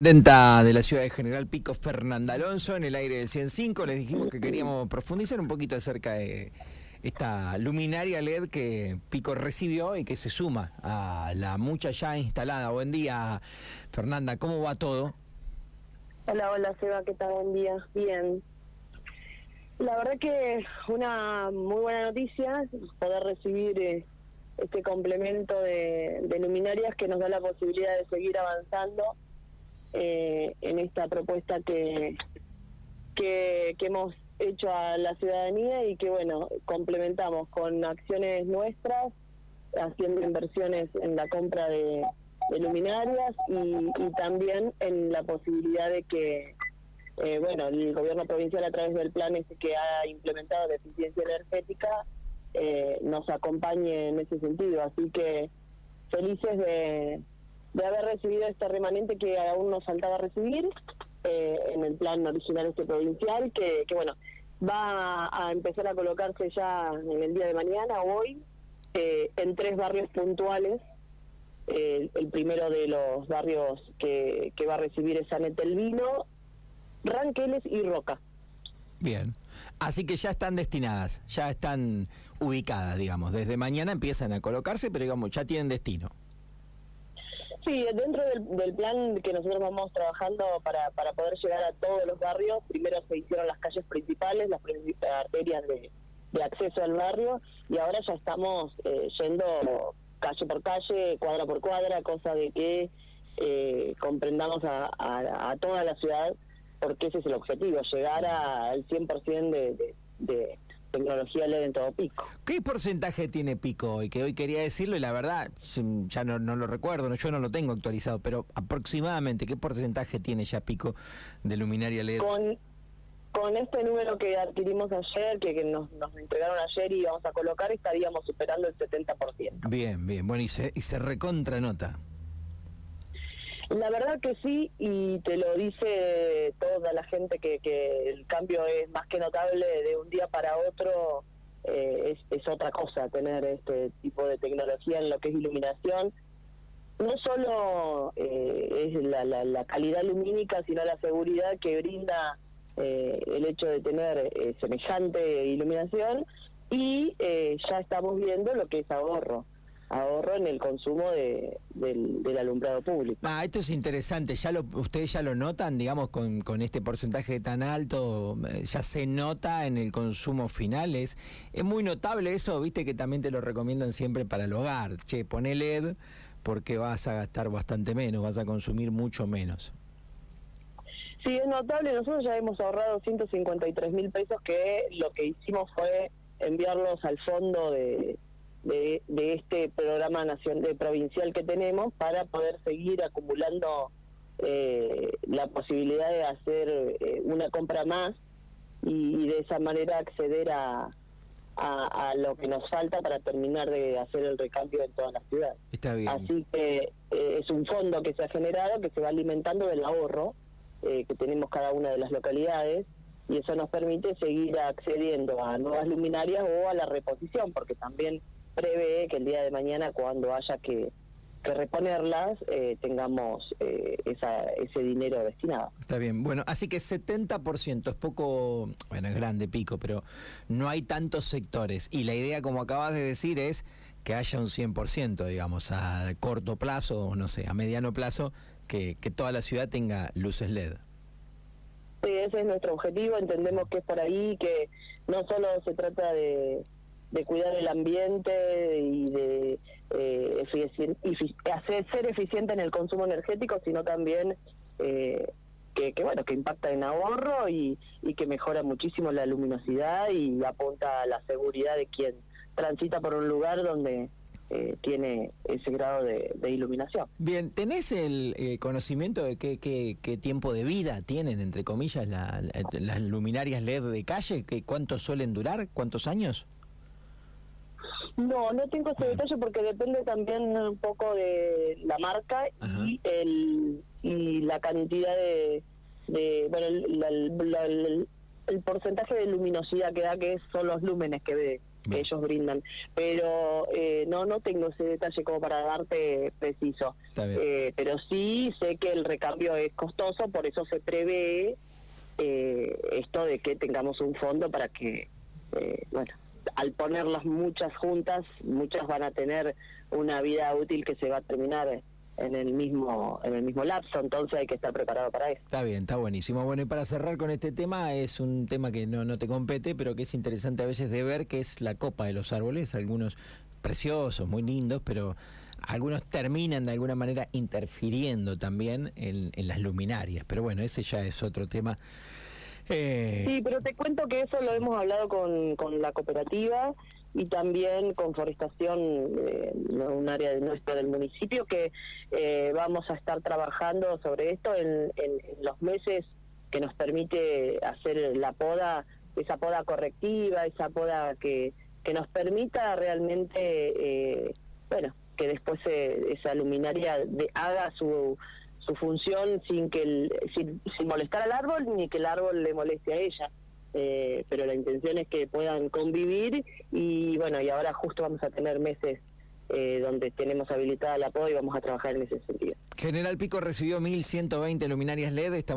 Denta de la ciudad de General Pico, Fernanda Alonso, en el aire del 105. Les dijimos que queríamos profundizar un poquito acerca de esta luminaria LED que Pico recibió y que se suma a la mucha ya instalada. Buen día, Fernanda, ¿cómo va todo? Hola, hola, Seba, ¿qué tal? Buen día. Bien. La verdad que una muy buena noticia poder recibir eh, este complemento de luminarias que nos da la posibilidad de seguir avanzando eh, en esta propuesta que, que, hemos hecho a la ciudadanía y que, bueno, complementamos con acciones nuestras, haciendo inversiones en la compra de, luminarias y, también en la posibilidad de que, eh, bueno, el gobierno provincial a través del plan ese que ha implementado de eficiencia energética eh, nos acompañe en ese sentido. Así que felices de, de haber recibido este remanente que aún nos faltaba recibir eh, en el plan original este provincial, que, bueno, va a empezar a colocarse ya en el día de mañana, hoy, eh, en tres barrios puntuales. Eh, el primero de los barrios que, va a recibir es San Etelvino, Ranqueles y Roca. Bien, así que ya están destinadas, ya están ubicadas, digamos. Desde mañana empiezan a colocarse, pero digamos, ya tienen destino. Sí, dentro del, plan que nosotros vamos trabajando para, para poder llegar a todos los barrios, primero se hicieron las calles principales, las arterias de, acceso al barrio, y ahora ya estamos eh, yendo calle por calle, cuadra por cuadra, cosa de que eh, comprendamos a, toda la ciudad, porque ese es el objetivo, llegar al 100% de, de tecnología LED en todo Pico. ¿Qué porcentaje tiene Pico hoy? Que hoy quería decirlo y la verdad ya no, lo recuerdo, yo no lo tengo actualizado, pero aproximadamente, ¿qué porcentaje tiene ya Pico de luminaria LED? Con, con este número que adquirimos ayer, que, nos, nos, entregaron ayer y vamos a colocar, estaríamos superando el 70%. Bien, bien, bueno, y se, y se recontra nota. La verdad que sí, y te lo dice toda la gente que, que el cambio es más que notable de un día para otro. Eh, es, otra cosa tener este tipo de tecnología en lo que es iluminación. No solo eh, es la, la, calidad lumínica, sino la seguridad que brinda eh, el hecho de tener semejante iluminación y ya estamos viendo lo que es ahorro ahorro en el consumo de, del, alumbrado público. Ah, esto es interesante, ya lo, ustedes ya lo notan, digamos, con, con este porcentaje tan alto, eh, ya se nota en el consumo final, es, es muy notable eso, viste que también te lo recomiendan siempre para el hogar, che, pone LED porque vas a gastar bastante menos, vas a consumir mucho menos. Sí, es notable, nosotros ya hemos ahorrado 153 mil pesos que lo que hicimos fue enviarlos al fondo de de, este programa nacional provincial que tenemos para poder seguir acumulando eh, la posibilidad de hacer eh, una compra más y, de esa manera acceder a, a, lo que nos falta para terminar de hacer el recambio en toda la ciudad. Está bien. Así que eh, es un fondo que se ha generado que se va alimentando del ahorro que tenemos cada una de las localidades y eso nos permite seguir accediendo a nuevas luminarias o a la reposición, porque también prevé que el día de mañana cuando haya que, reponerlas eh, tengamos eh, ese dinero destinado. Está bien, bueno, así que 70% es poco, bueno, es grande pico, pero no hay tantos sectores y la idea, como acabas de decir, es que haya un 100%, digamos, a corto plazo o no sé, a mediano plazo, que, que toda la ciudad tenga luces LED. Sí, ese es nuestro objetivo, entendemos que es por ahí, que no solo se trata de de cuidar el ambiente y de eh, hacer, ser eficiente en el consumo energético, sino también eh, que, bueno que impacta en ahorro y, y que mejora muchísimo la luminosidad y apunta a la seguridad de quien transita por un lugar donde eh, tiene ese grado de, iluminación. Bien, ¿tenés el eh, conocimiento de qué, qué, tiempo de vida tienen, entre comillas, las luminarias LED de calle? ¿Qué, ¿Cuántos suelen durar? ¿Cuántos años? No, no tengo ese detalle porque depende también un poco de la marca y el y la cantidad de, bueno el, porcentaje de luminosidad que da que son los lúmenes que que ellos brindan. Pero eh, no no tengo ese detalle como para darte preciso. Eh, pero sí sé que el recambio es costoso, por eso se prevé eh, esto de que tengamos un fondo para que, bueno, al ponerlas muchas juntas, muchas van a tener una vida útil que se va a terminar en el mismo en el mismo lapso, entonces hay que estar preparado para eso. Está bien, está buenísimo. Bueno, y para cerrar con este tema, es un tema que no, no te compete, pero que es interesante a veces de ver, que es la copa de los árboles, algunos preciosos, muy lindos, pero algunos terminan de alguna manera interfiriendo también en, en las luminarias. Pero bueno, ese ya es otro tema. Eh, sí, pero te cuento que eso lo hemos hablado con, con la cooperativa y también con forestación, eh, un área de nuestro del municipio, que eh, vamos a estar trabajando sobre esto en, los meses que nos permite hacer la poda, esa poda correctiva, esa poda que, que nos permita realmente, eh, bueno, que después esa luminaria de, haga su, su función sin que el, sin, sin molestar al árbol ni que el árbol le moleste a ella. Eh, pero la intención es que puedan convivir y bueno, y ahora justo vamos a tener meses eh, donde tenemos habilitada la PO y vamos a trabajar en ese sentido. General Pico recibió 1.120 luminarias LED, estamos